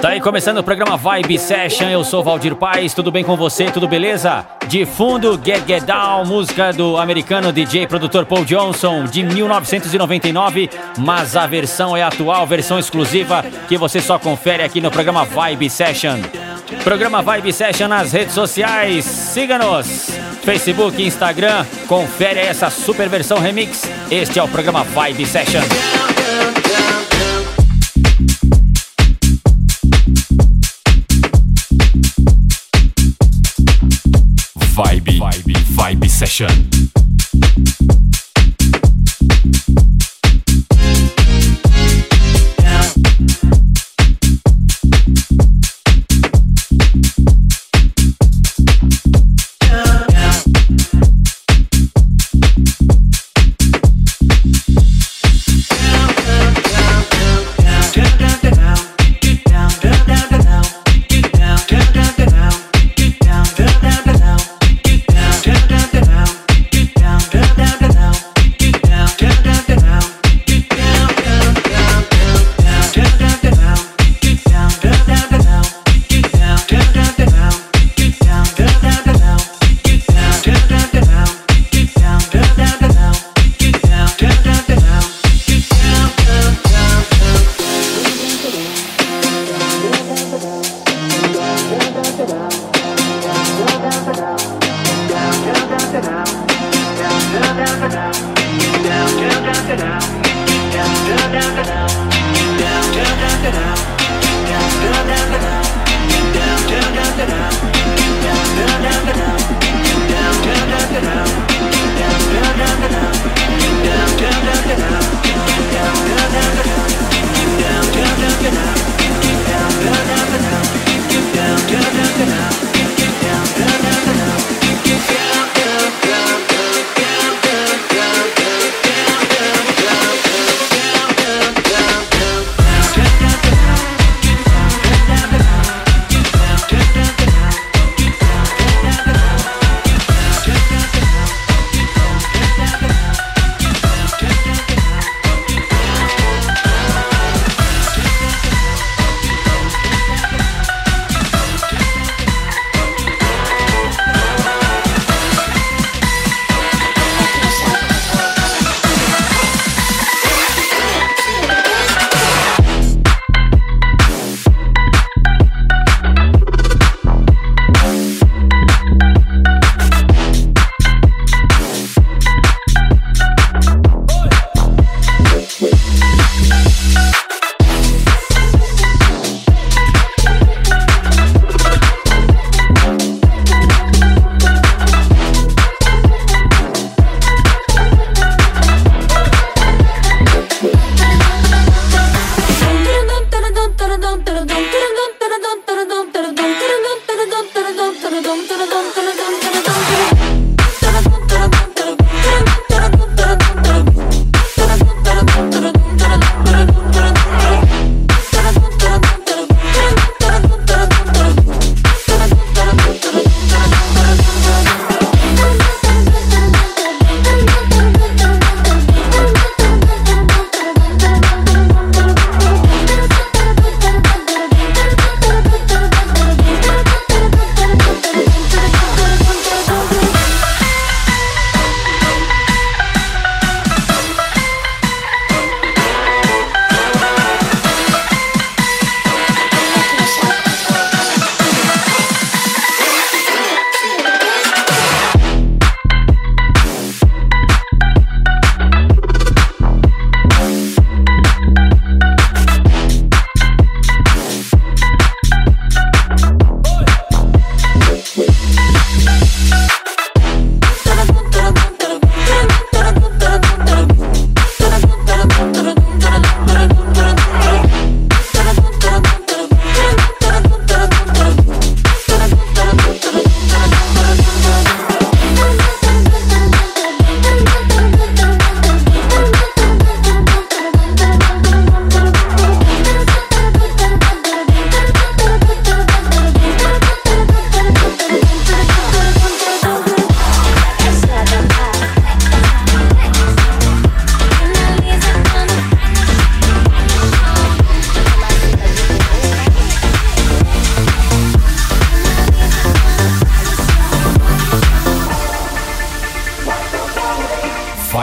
Tá aí começando o programa Vibe Session, eu sou Valdir Paz, tudo bem com você? Tudo beleza? De fundo, Get Get Down, música do americano DJ produtor Paul Johnson, de 1999, mas a versão é atual, versão exclusiva, que você só confere aqui no programa Vibe Session. Programa Vibe Session nas redes sociais, siga-nos! Facebook, Instagram, confere essa super versão remix. Este é o programa Vibe Session. Session.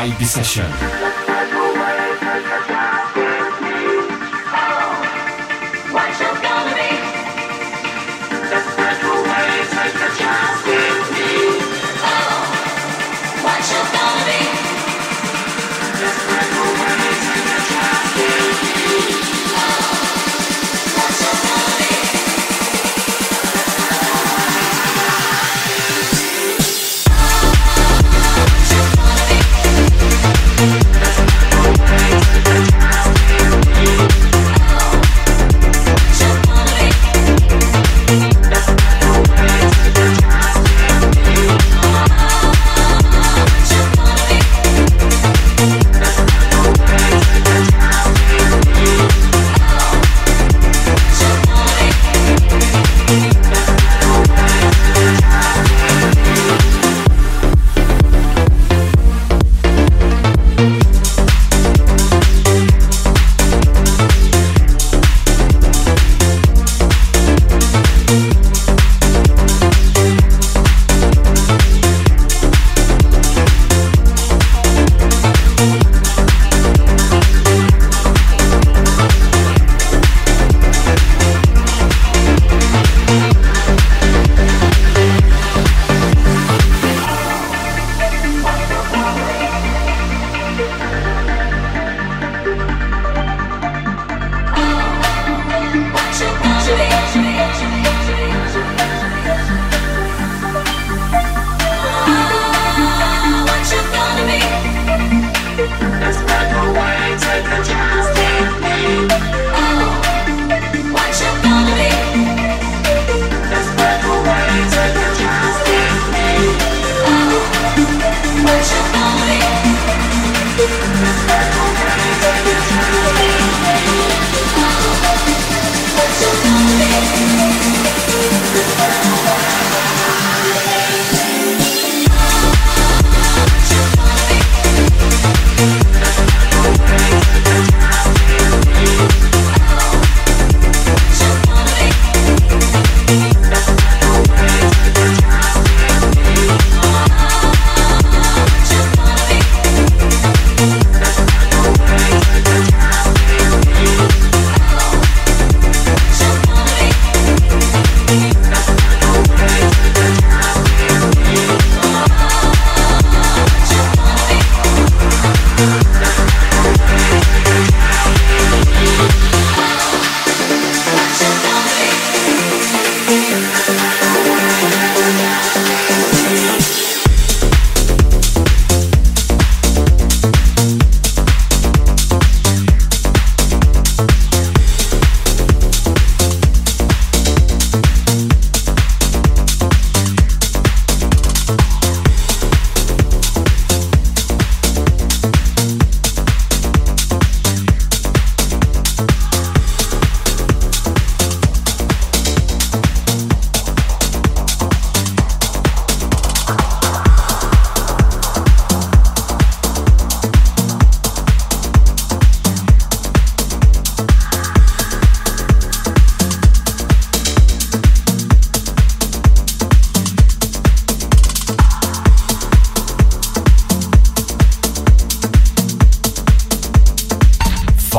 Vibe Session.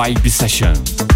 Vibe Session.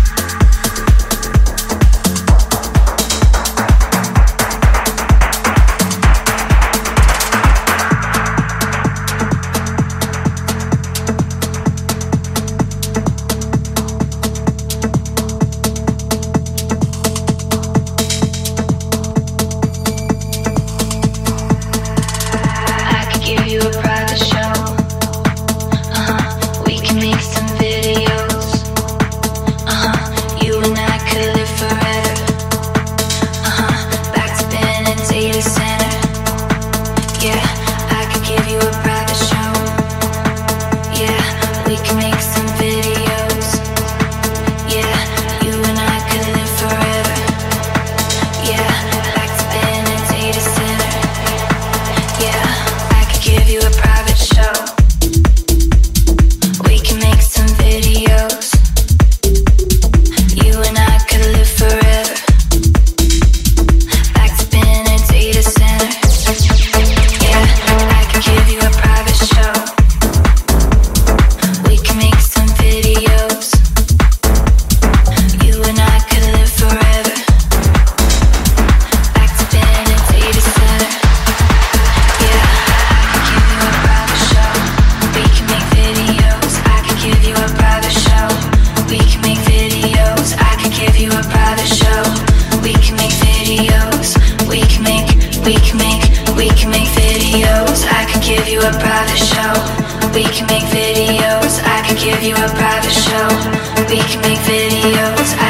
give you a private show. We can make videos. I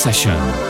Session.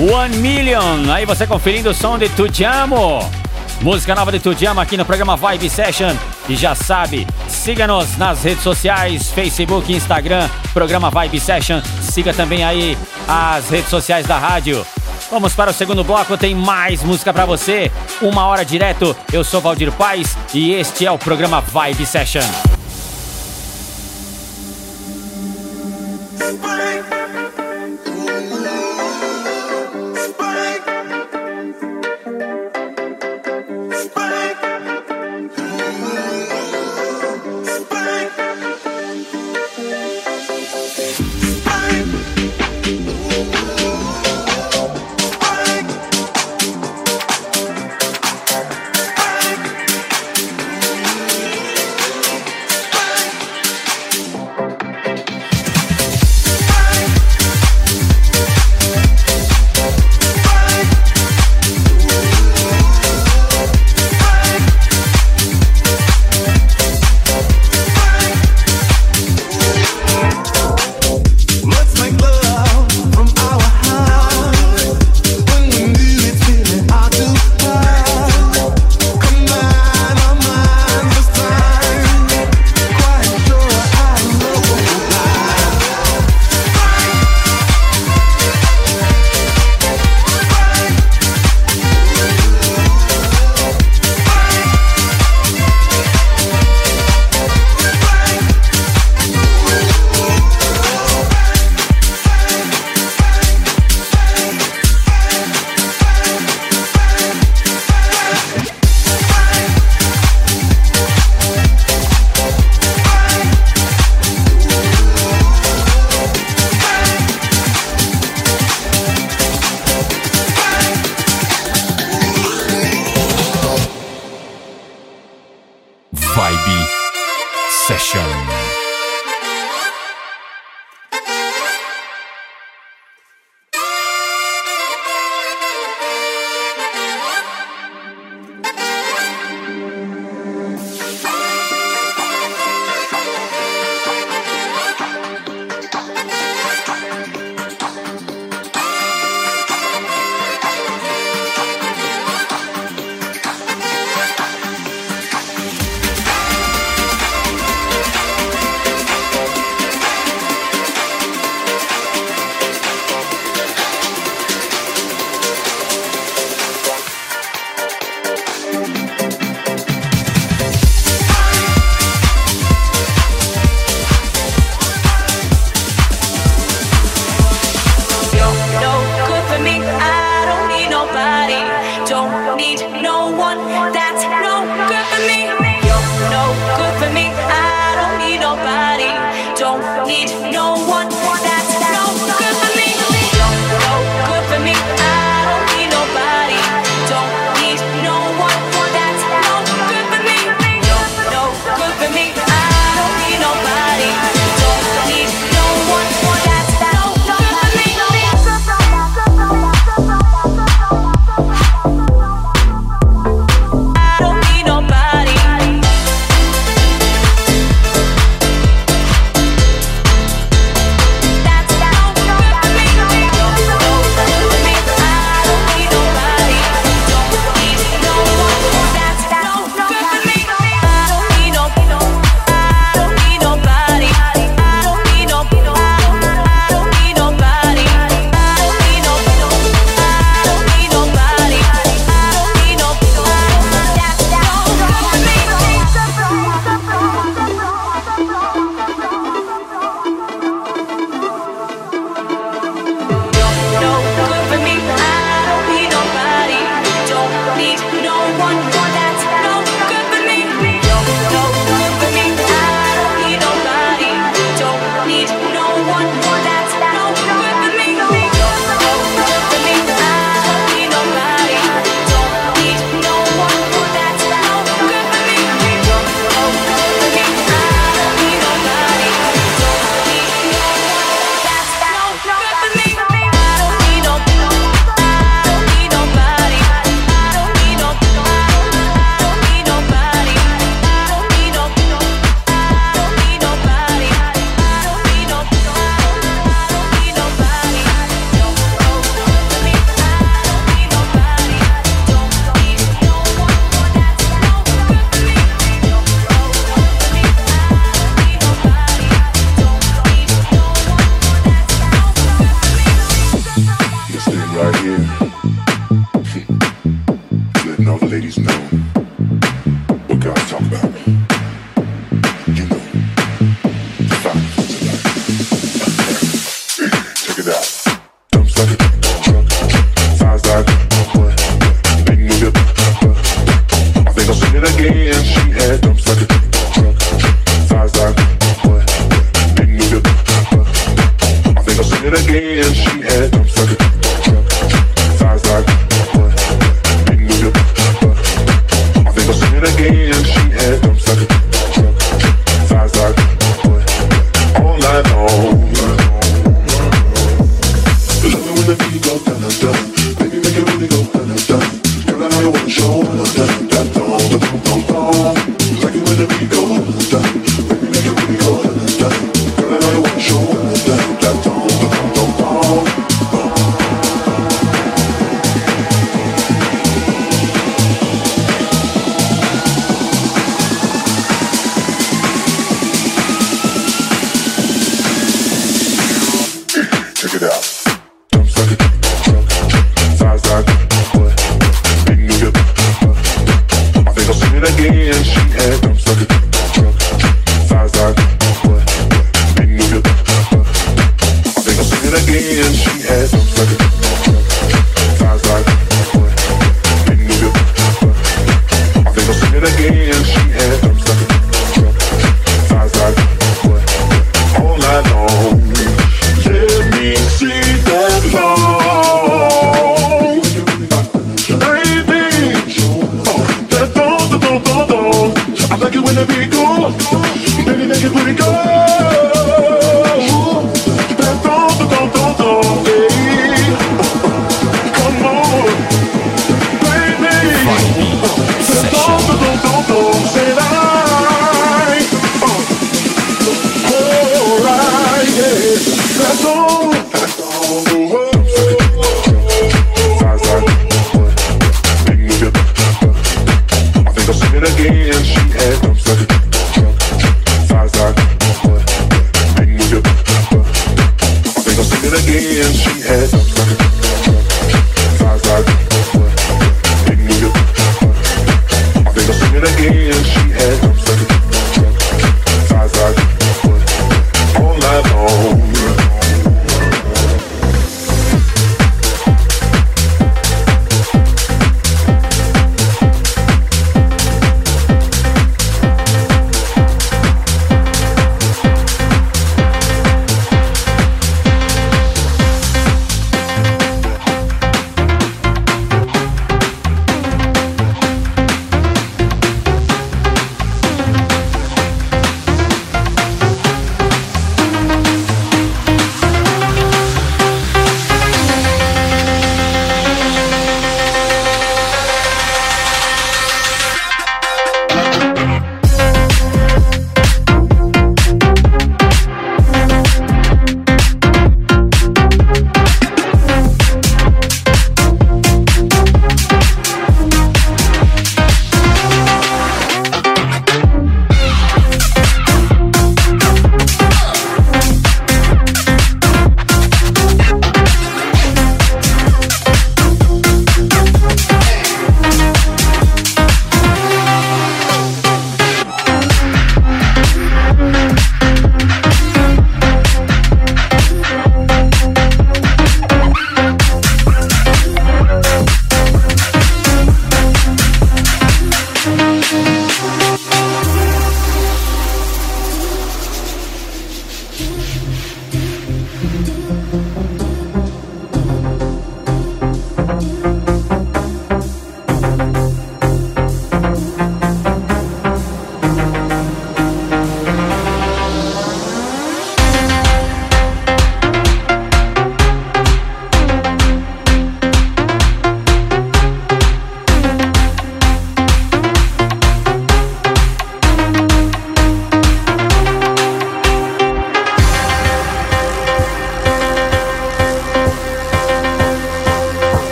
One Million. Aí você conferindo o som de Tudiamo. Música nova de Tudiamo aqui no programa Vibe Session. E já sabe, siga-nos nas redes sociais, Facebook, Instagram, programa Vibe Session. Siga também aí as redes sociais da rádio. Vamos para o segundo bloco, tem mais música para você. Uma hora direto. Eu sou Valdir Paz e este é o programa Vibe Session.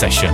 在学。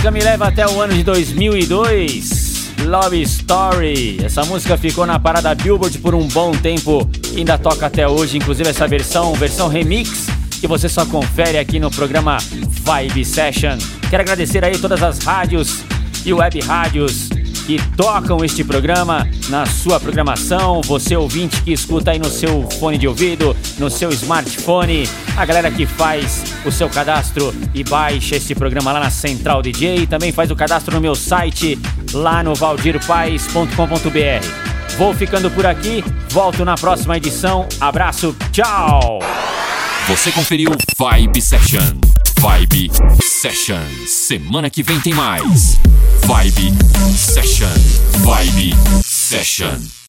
Música me leva até o ano de 2002. Love Story. Essa música ficou na parada Billboard por um bom tempo e ainda toca até hoje, inclusive essa versão, versão remix, que você só confere aqui no programa Vibe Session. Quero agradecer aí todas as rádios e web rádios que tocam este programa na sua programação, você ouvinte que escuta aí no seu fone de ouvido, no seu smartphone, a galera que faz o seu cadastro e baixa esse programa lá na Central DJ, também faz o cadastro no meu site lá no valdirpais.com.br. Vou ficando por aqui, volto na próxima edição. Abraço, tchau! Você conferiu Vibe Session. Vibe Session. Semana que vem tem mais. Vibe Session. Vibe Session.